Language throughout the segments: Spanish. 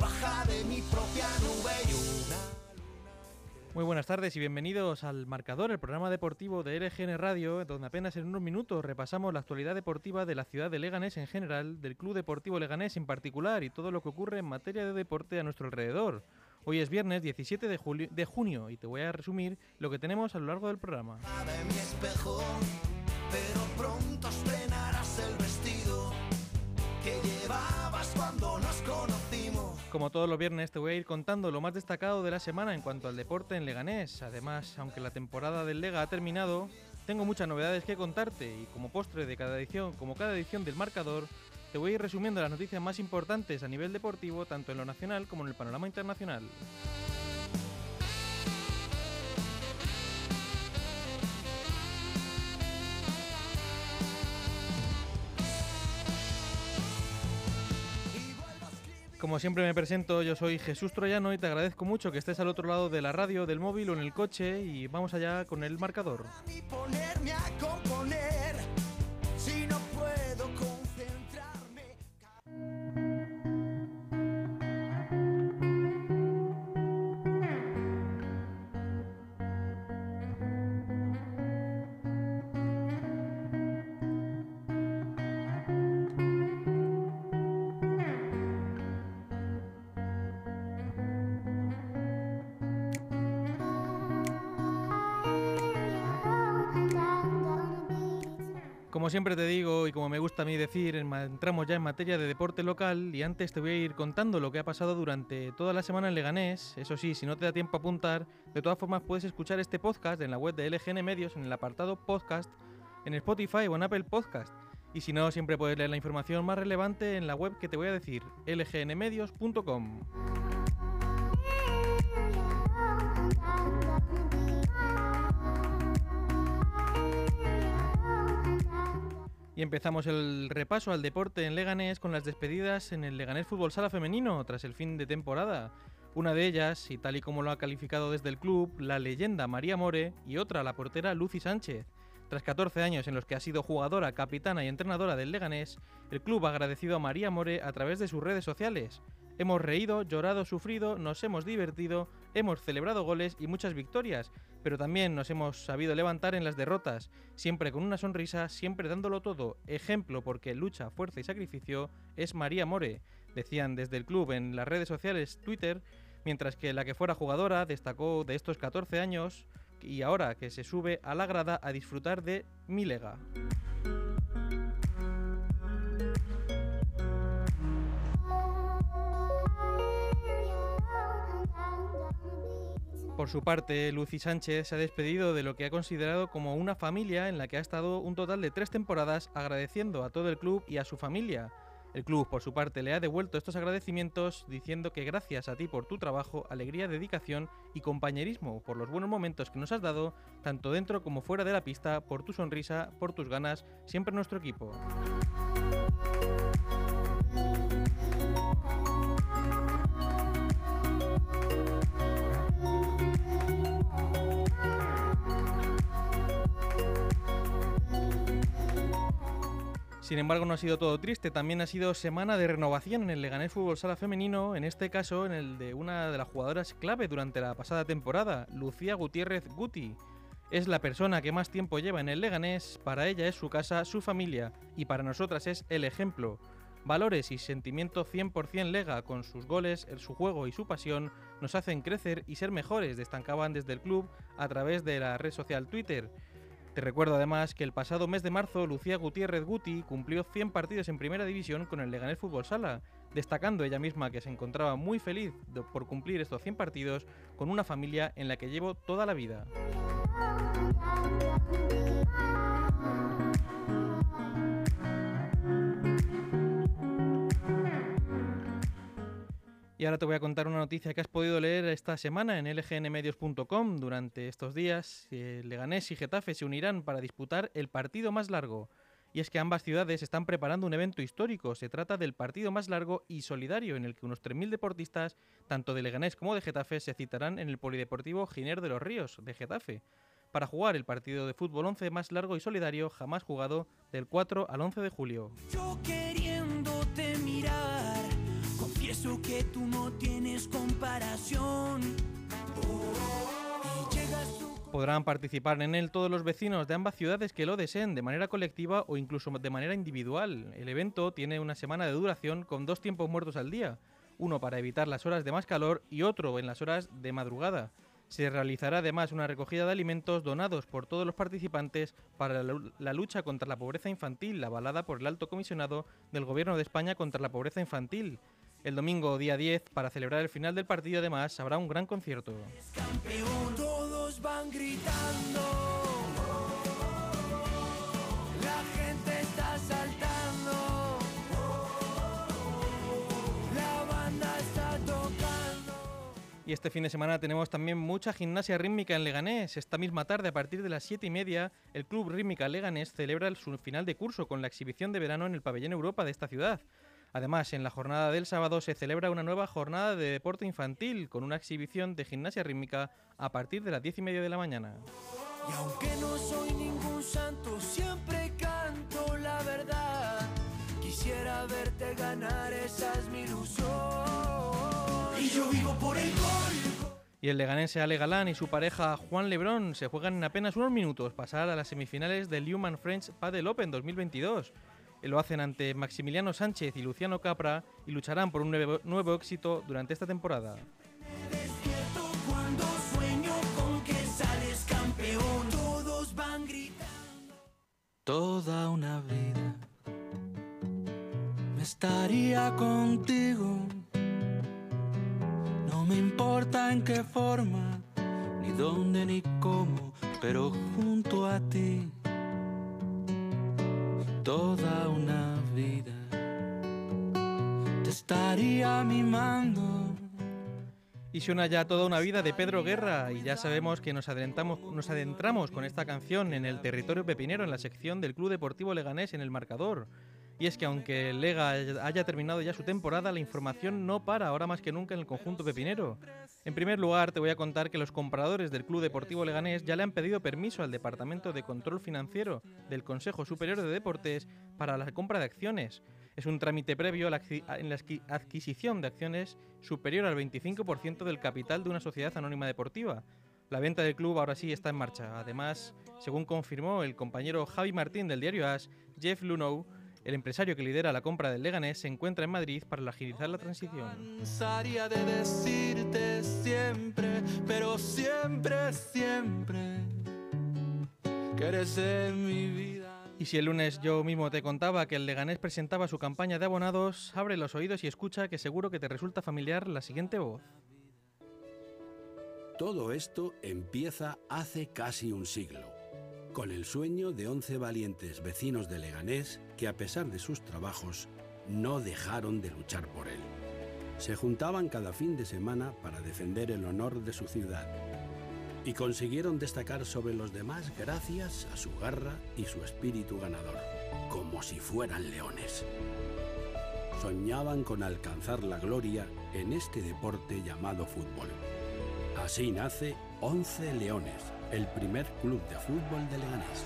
Baja de mi propia nube y una Muy buenas tardes y bienvenidos al Marcador, el programa deportivo de LGN Radio, donde apenas en unos minutos repasamos la actualidad deportiva de la ciudad de Leganés en general, del Club Deportivo Leganés en particular y todo lo que ocurre en materia de deporte a nuestro alrededor. Hoy es viernes 17 de, junio y te voy a resumir lo que tenemos a lo largo del programa. mi espejo, pero pronto el vestido que llevabas cuando nos conocimos. Como todos los viernes te voy a ir contando lo más destacado de la semana en cuanto al deporte en Leganés. Además, aunque la temporada del Lega ha terminado, tengo muchas novedades que contarte y como postre de cada edición, como cada edición del marcador, te voy a ir resumiendo las noticias más importantes a nivel deportivo, tanto en lo nacional como en el panorama internacional. Como siempre me presento, yo soy Jesús Troyano y te agradezco mucho que estés al otro lado de la radio, del móvil o en el coche y vamos allá con el marcador. Siempre te digo y como me gusta a mí decir, entramos ya en materia de deporte local y antes te voy a ir contando lo que ha pasado durante toda la semana en Leganés. Eso sí, si no te da tiempo a apuntar, de todas formas puedes escuchar este podcast en la web de LGN Medios en el apartado podcast, en Spotify o en Apple Podcast. Y si no, siempre puedes leer la información más relevante en la web que te voy a decir, lgnmedios.com. Y empezamos el repaso al deporte en Leganés con las despedidas en el Leganés Fútbol Sala Femenino tras el fin de temporada. Una de ellas, y tal y como lo ha calificado desde el club, la leyenda María More y otra, la portera Lucy Sánchez. Tras 14 años en los que ha sido jugadora, capitana y entrenadora del Leganés, el club ha agradecido a María More a través de sus redes sociales. Hemos reído, llorado, sufrido, nos hemos divertido, hemos celebrado goles y muchas victorias, pero también nos hemos sabido levantar en las derrotas, siempre con una sonrisa, siempre dándolo todo. Ejemplo porque lucha, fuerza y sacrificio es María More, decían desde el club en las redes sociales Twitter, mientras que la que fuera jugadora destacó de estos 14 años y ahora que se sube a la grada a disfrutar de mi Por su parte, Lucy Sánchez se ha despedido de lo que ha considerado como una familia en la que ha estado un total de tres temporadas agradeciendo a todo el club y a su familia. El club, por su parte, le ha devuelto estos agradecimientos diciendo que gracias a ti por tu trabajo, alegría, dedicación y compañerismo, por los buenos momentos que nos has dado, tanto dentro como fuera de la pista, por tu sonrisa, por tus ganas, siempre nuestro equipo. Sin embargo, no ha sido todo triste, también ha sido semana de renovación en el Leganés Fútbol Sala Femenino, en este caso en el de una de las jugadoras clave durante la pasada temporada, Lucía Gutiérrez Guti. Es la persona que más tiempo lleva en el Leganés, para ella es su casa, su familia, y para nosotras es el ejemplo. Valores y sentimiento 100% lega con sus goles, su juego y su pasión nos hacen crecer y ser mejores, destacaban desde el club a través de la red social Twitter. Te recuerdo además que el pasado mes de marzo Lucía Gutiérrez Guti cumplió 100 partidos en primera división con el Leganés Fútbol Sala, destacando ella misma que se encontraba muy feliz por cumplir estos 100 partidos con una familia en la que llevo toda la vida. Y ahora te voy a contar una noticia que has podido leer esta semana en lgnmedios.com. Durante estos días, Leganés y Getafe se unirán para disputar el partido más largo. Y es que ambas ciudades están preparando un evento histórico. Se trata del partido más largo y solidario, en el que unos 3.000 deportistas, tanto de Leganés como de Getafe, se citarán en el Polideportivo Giner de los Ríos, de Getafe, para jugar el partido de fútbol 11 más largo y solidario jamás jugado del 4 al 11 de julio. Confieso que tú no tienes comparación. Podrán participar en él todos los vecinos de ambas ciudades que lo deseen, de manera colectiva o incluso de manera individual. El evento tiene una semana de duración con dos tiempos muertos al día, uno para evitar las horas de más calor y otro en las horas de madrugada. Se realizará además una recogida de alimentos donados por todos los participantes para la lucha contra la pobreza infantil, avalada por el alto comisionado del Gobierno de España contra la pobreza infantil. El domingo, día 10, para celebrar el final del partido, además, habrá un gran concierto. campeón, todos van gritando. La gente está saltando. La banda está tocando. Y este fin de semana tenemos también mucha gimnasia rítmica en Leganés. Esta misma tarde, a partir de las 7 y media, el Club Rítmica Leganés celebra el- su final de curso con la exhibición de verano en el Pabellón Europa de esta ciudad. Además, en la jornada del sábado se celebra una nueva jornada de deporte infantil con una exhibición de gimnasia rítmica a partir de las 10 y media de la mañana. Y aunque no soy ningún santo, siempre canto la verdad. Quisiera verte ganar, esa es mi ilusión. Y yo vivo por el gol. Y el leganense Ale Galán y su pareja Juan Lebrón se juegan en apenas unos minutos pasar a las semifinales del Human French Padel Open 2022. Lo hacen ante Maximiliano Sánchez y Luciano Capra y lucharán por un nuevo, nuevo éxito durante esta temporada. Toda una vida me estaría contigo. No me importa en qué forma, ni dónde ni cómo, pero junto a ti. Toda una vida te estaría mimando. Y suena ya toda una vida de Pedro Guerra y ya sabemos que nos adentramos con esta canción en el territorio pepinero en la sección del Club Deportivo Leganés en el marcador. Y es que aunque Lega haya terminado ya su temporada, la información no para ahora más que nunca en el conjunto pepinero. En primer lugar, te voy a contar que los compradores del Club Deportivo Leganés ya le han pedido permiso al Departamento de Control Financiero del Consejo Superior de Deportes para la compra de acciones. Es un trámite previo a la en la adqui- adquisición de acciones superior al 25% del capital de una sociedad anónima deportiva. La venta del club ahora sí está en marcha. Además, según confirmó el compañero Javi Martín del diario As, Jeff Lunow, el empresario que lidera la compra del Leganés, se encuentra en Madrid para agilizar la transición. cansaría de decirte siempre, pero siempre, siempre que eres en mi vida. Y si el lunes yo mismo te contaba que el Leganés presentaba su campaña de abonados, abre los oídos y escucha que seguro que te resulta familiar la siguiente voz. Todo esto empieza hace casi un siglo, con el sueño de 11 valientes vecinos de Leganés que a pesar de sus trabajos no dejaron de luchar por él. Se juntaban cada fin de semana para defender el honor de su ciudad y consiguieron destacar sobre los demás gracias a su garra y su espíritu ganador, como si fueran leones. Soñaban con alcanzar la gloria en este deporte llamado fútbol. Así nace 11 Leones, el primer club de fútbol de Leganés.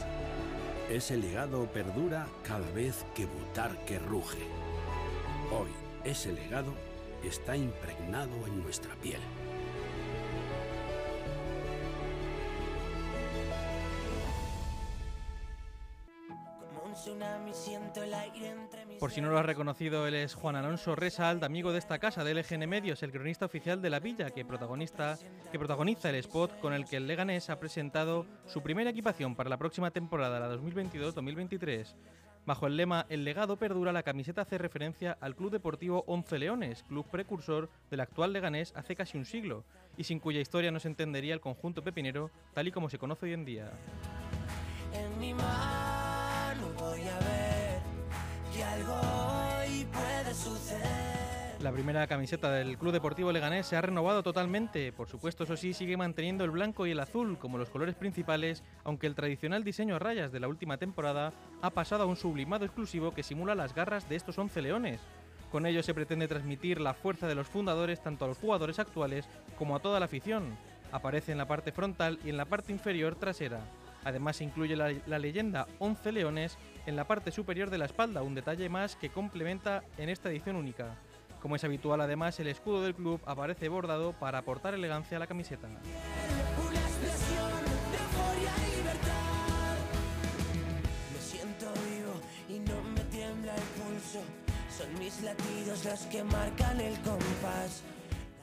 Ese legado perdura cada vez que Butarque ruge. Hoy, ese legado está impregnado en nuestra piel. Por si no lo has reconocido, él es Juan Alonso Resalt, amigo de esta casa de LGN Medios, el cronista oficial de La Villa, que, protagonista, que protagoniza el spot con el que el Leganés ha presentado su primera equipación para la próxima temporada, la 2022-2023. Bajo el lema El legado perdura, la camiseta hace referencia al Club Deportivo Once Leones, club precursor del actual Leganés hace casi un siglo, y sin cuya historia no se entendería el conjunto pepinero tal y como se conoce hoy en día. En mi mano voy a ver que algo hoy puede suceder. La primera camiseta del Club Deportivo Leganés se ha renovado totalmente. Por supuesto, eso sí, sigue manteniendo el blanco y el azul como los colores principales, aunque el tradicional diseño a rayas de la última temporada ha pasado a un sublimado exclusivo que simula las garras de estos 11 leones. Con ello se pretende transmitir la fuerza de los fundadores tanto a los jugadores actuales como a toda la afición. Aparece en la parte frontal y en la parte inferior trasera. Además se incluye la, la leyenda 11 leones en la parte superior de la espalda, un detalle más que complementa en esta edición única. Como es habitual además, el escudo del club aparece bordado para aportar elegancia a la camiseta. Son mis latidos los que marcan el compás.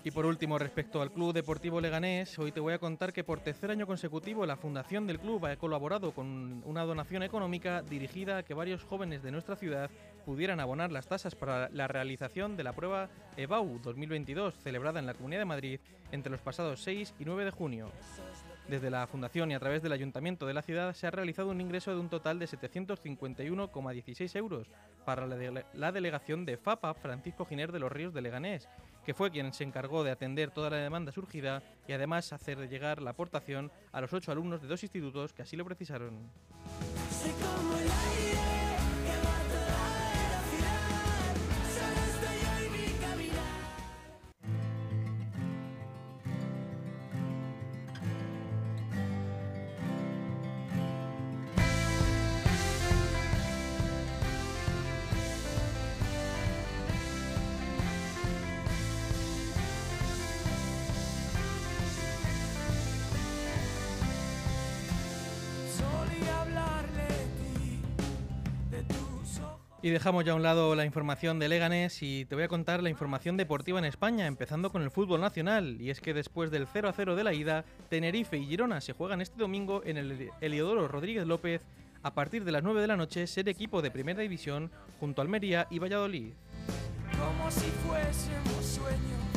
Y por último, respecto al Club Deportivo Leganés, hoy te voy a contar que por tercer año consecutivo la fundación del club ha colaborado con una donación económica dirigida a que varios jóvenes de nuestra ciudad pudieran abonar las tasas para la realización de la prueba EBAU 2022, celebrada en la Comunidad de Madrid entre los pasados 6 y 9 de junio. Desde la Fundación y a través del Ayuntamiento de la ciudad se ha realizado un ingreso de un total de 751,16 euros para la, dele- la delegación de FAPA Francisco Giner de los Ríos de Leganés, que fue quien se encargó de atender toda la demanda surgida y además hacer llegar la aportación a los ocho alumnos de dos institutos que así lo precisaron. Y dejamos ya a un lado la información de Leganés y te voy a contar la información deportiva en España, empezando con el fútbol nacional. Y es que después del 0 a 0 de la ida, Tenerife y Girona se juegan este domingo en el Eliodoro Rodríguez López a partir de las 9 de la noche, ser equipo de primera división junto a Almería y Valladolid. como si fuésemos sueños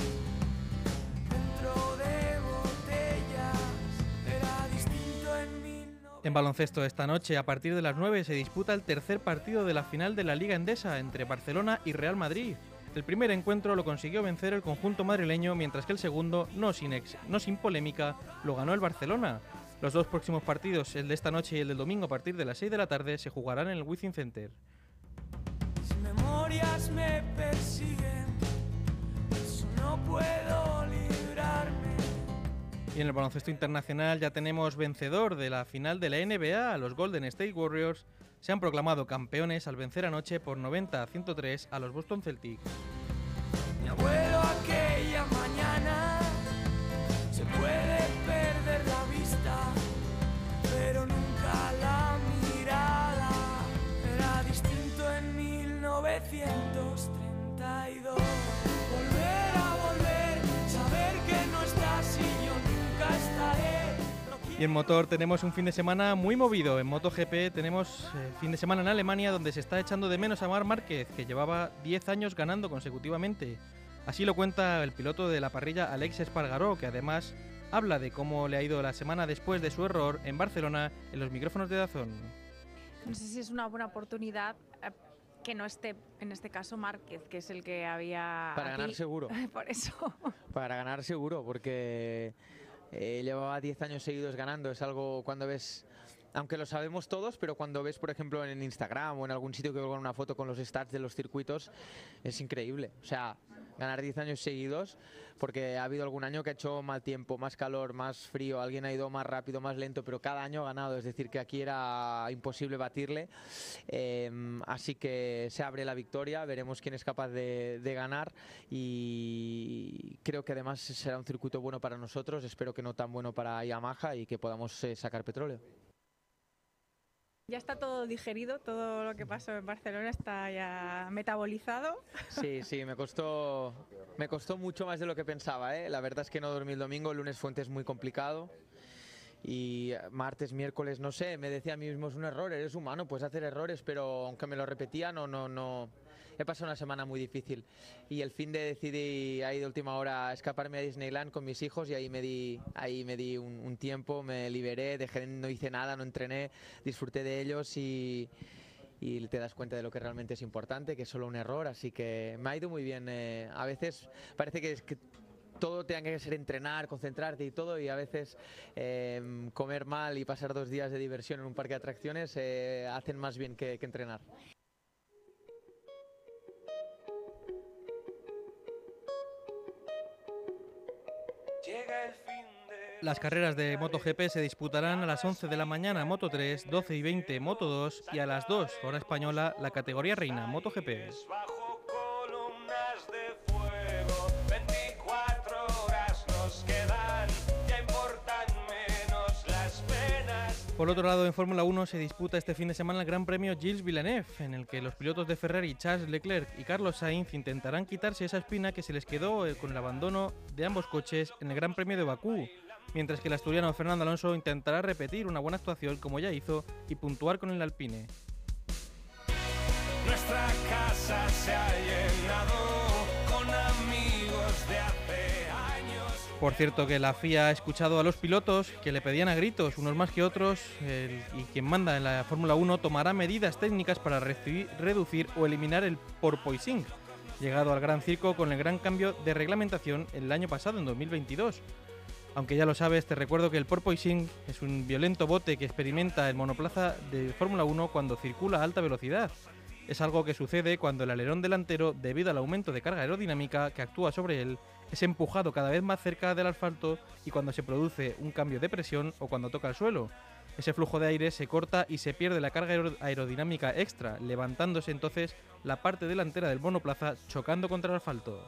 En baloncesto esta noche, a partir de las 9, se disputa el tercer partido de la final de la Liga Endesa entre Barcelona y Real Madrid. El primer encuentro lo consiguió vencer el conjunto madrileño, mientras que el segundo, no sin, ex- no sin polémica, lo ganó el Barcelona. Los dos próximos partidos, el de esta noche y el del domingo a partir de las 6 de la tarde, se jugarán en el Wizzing Center. Y en el baloncesto internacional ya tenemos vencedor de la final de la NBA. Los Golden State Warriors se han proclamado campeones al vencer anoche por 90 a 103 a los Boston Celtics. Mi abuelo aquella mañana se puede perder la vista, pero nunca la mirada. Era distinto en 1932. Y en motor tenemos un fin de semana muy movido. En MotoGP tenemos eh, fin de semana en Alemania donde se está echando de menos a Mar Márquez, que llevaba 10 años ganando consecutivamente. Así lo cuenta el piloto de la parrilla Alex Espargaró, que además habla de cómo le ha ido la semana después de su error en Barcelona en los micrófonos de Dazón. No sé si es una buena oportunidad eh, que no esté, en este caso, Márquez, que es el que había. Para ganar aquí. seguro. Por eso. Para ganar seguro, porque eh, llevaba 10 años seguidos ganando. Es algo cuando ves, aunque lo sabemos todos, pero cuando ves, por ejemplo, en Instagram o en algún sitio que con una foto con los stats de los circuitos, es increíble. O sea, ganar 10 años seguidos, porque ha habido algún año que ha hecho mal tiempo, más calor, más frío, alguien ha ido más rápido, más lento, pero cada año ha ganado. Es decir, que aquí era imposible batirle. Eh, así que se abre la victoria, veremos quién es capaz de, de ganar y creo que además será un circuito bueno para nosotros, espero que no tan bueno para Yamaha y que podamos eh, sacar petróleo. Ya está todo digerido, todo lo que pasó en Barcelona está ya metabolizado. Sí, sí, me costó, me costó mucho más de lo que pensaba. ¿eh? La verdad es que no dormí el domingo, el lunes fue un test muy complicado. Y martes, miércoles, no sé, me decía a mí mismo, es un error, eres humano, puedes hacer errores, pero aunque me lo repetía, no, no, no. He pasado una semana muy difícil. Y el fin de decidí ahí de última hora escaparme a Disneyland con mis hijos y ahí me di, ahí me di un, un tiempo, me liberé, dejé, no hice nada, no entrené, disfruté de ellos y, y te das cuenta de lo que realmente es importante, que es solo un error, así que me ha ido muy bien. eh, a veces parece que, es que todo tenga que ser entrenar, concentrarte y todo, y a veces eh, comer mal y pasar dos días de diversión en un parque de atracciones eh, hacen más bien que, que entrenar. Las carreras de MotoGP se disputarán a las 11 de la mañana Moto 3, 12 y 20 Moto 2 y a las 2 hora española la categoría reina MotoGP. Bajo columnas de fuego, 24 horas nos quedan, ya importan menos las penas. Por otro lado, en Fórmula 1 se disputa este fin de semana el Gran Premio Gilles Villeneuve, en el que los pilotos de Ferrari Charles Leclerc y Carlos Sainz intentarán quitarse esa espina que se les quedó eh, con el abandono de ambos coches en el Gran Premio de Bakú, mientras que el asturiano Fernando Alonso intentará repetir una buena actuación como ya hizo y puntuar con el Alpine. Nuestra casa se ha llenado con amigos de hace años. Por cierto, que la FIA ha escuchado a los pilotos que le pedían a gritos, unos más que otros, el- y quien manda en la Fórmula 1 tomará medidas técnicas para reducir o eliminar el porpoising, llegado al gran circo con el gran cambio de reglamentación el año pasado, en 2022. Aunque ya lo sabes, te recuerdo que el porpoising es un violento bote que experimenta el monoplaza de Fórmula 1 cuando circula a alta velocidad. Es algo que sucede cuando el alerón delantero, debido al aumento de carga aerodinámica que actúa sobre él, es empujado cada vez más cerca del asfalto y cuando se produce un cambio de presión o cuando toca el suelo. Ese flujo de aire se corta y se pierde la carga aero- aerodinámica extra, levantándose entonces la parte delantera del monoplaza chocando contra el asfalto.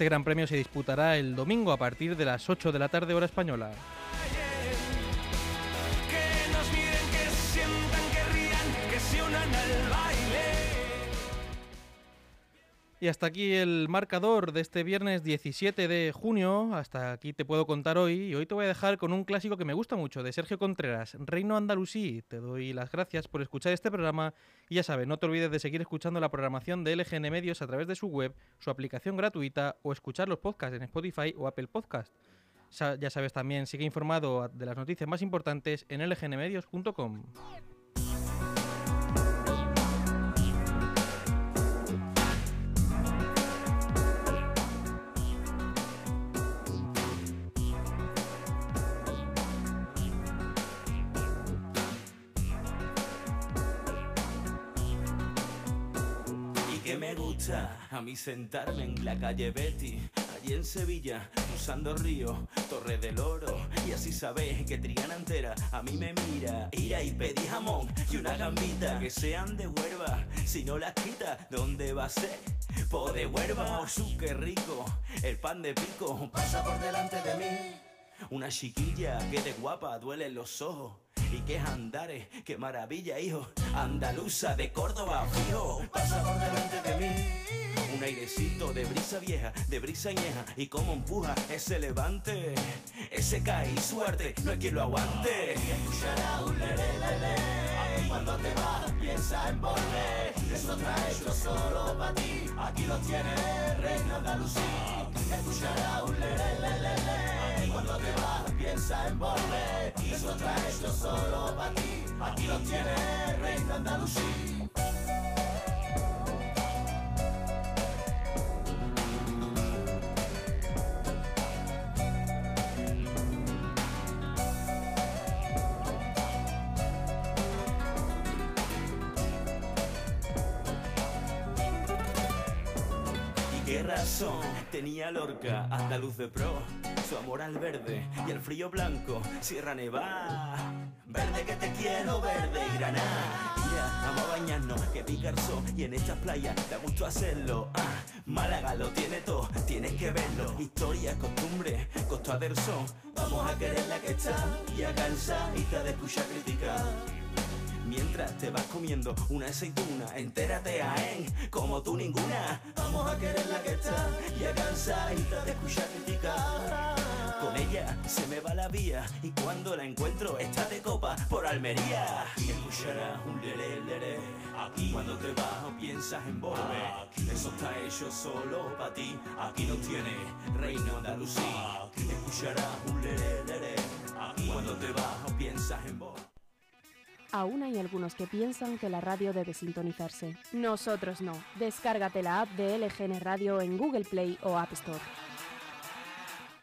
Este gran premio se disputará el domingo a partir de las 8 de la tarde hora española. Y hasta aquí el marcador de este viernes 17 de junio. Hasta aquí te puedo contar hoy. Y hoy te voy a dejar con un clásico que me gusta mucho, de Sergio Contreras, Reino Andalusí. Te doy las gracias por escuchar este programa. Y ya sabes, no te olvides de seguir escuchando la programación de LGN Medios a través de su web, su aplicación gratuita o escuchar los podcasts en Spotify o Apple Podcast. Ya sabes también, sigue informado de las noticias más importantes en lgnmedios.com. que me gusta a mí sentarme en la calle Betty, allí en Sevilla, usando río, Torre del Oro. Y así sabes que Triana entera a mí me mira. Ir y pedí jamón y una gambita que sean de huerva. Si no las quita, ¿dónde va a ser? Po de huerva, su que rico. El pan de pico pasa por delante de mí. Una chiquilla que de guapa duele los ojos. Y es andares, qué maravilla, hijo. Andaluza de Córdoba, fijo, pasa por delante de mí. Un airecito de brisa vieja, de brisa añeja. Y cómo empuja ese levante. Ese cae suerte, no hay quien lo aguante. Escuchará un lere, lere. Cuando te vas, piensa en volver. Eso trae hecho solo para ti. Aquí lo tiene Reino Andalusí. Escuchará un. Cuando te vas, piensa en volver. Eso trae hecho solo para ti. Aquí lo tiene Reino Andalusí. Y qué razón tenía Lorca, andaluz de pro, su amor al verde y el frío blanco, Sierra Nevada. Verde que te quiero, verde y granada. Vamos a bañarnos, que picarso y en estas playas da gusto hacerlo. Ah, Málaga lo tiene todo, tienes que verlo. Historia, costumbre, costa del. Vamos a querer la que está y a cansadita de escuchar criticar. Mientras te vas comiendo una aceituna, entérate a en como tú ninguna. Vamos a querer la que está y a cansadita de escuchar criticar. Con ella se me va la vía y cuando la encuentro está de copa por Almería. Escucharás un lere lere. Aquí cuando te vas o piensas en volver. Eso está hecho solo para ti. Aquí lo tiene Reino Andalucía. Escucharás un lere lere. Aquí cuando te vas o piensas en volver. Aún hay algunos que piensan que la radio debe sintonizarse. Nosotros no. Descárgate la app de LGN Radio en Google Play o App Store.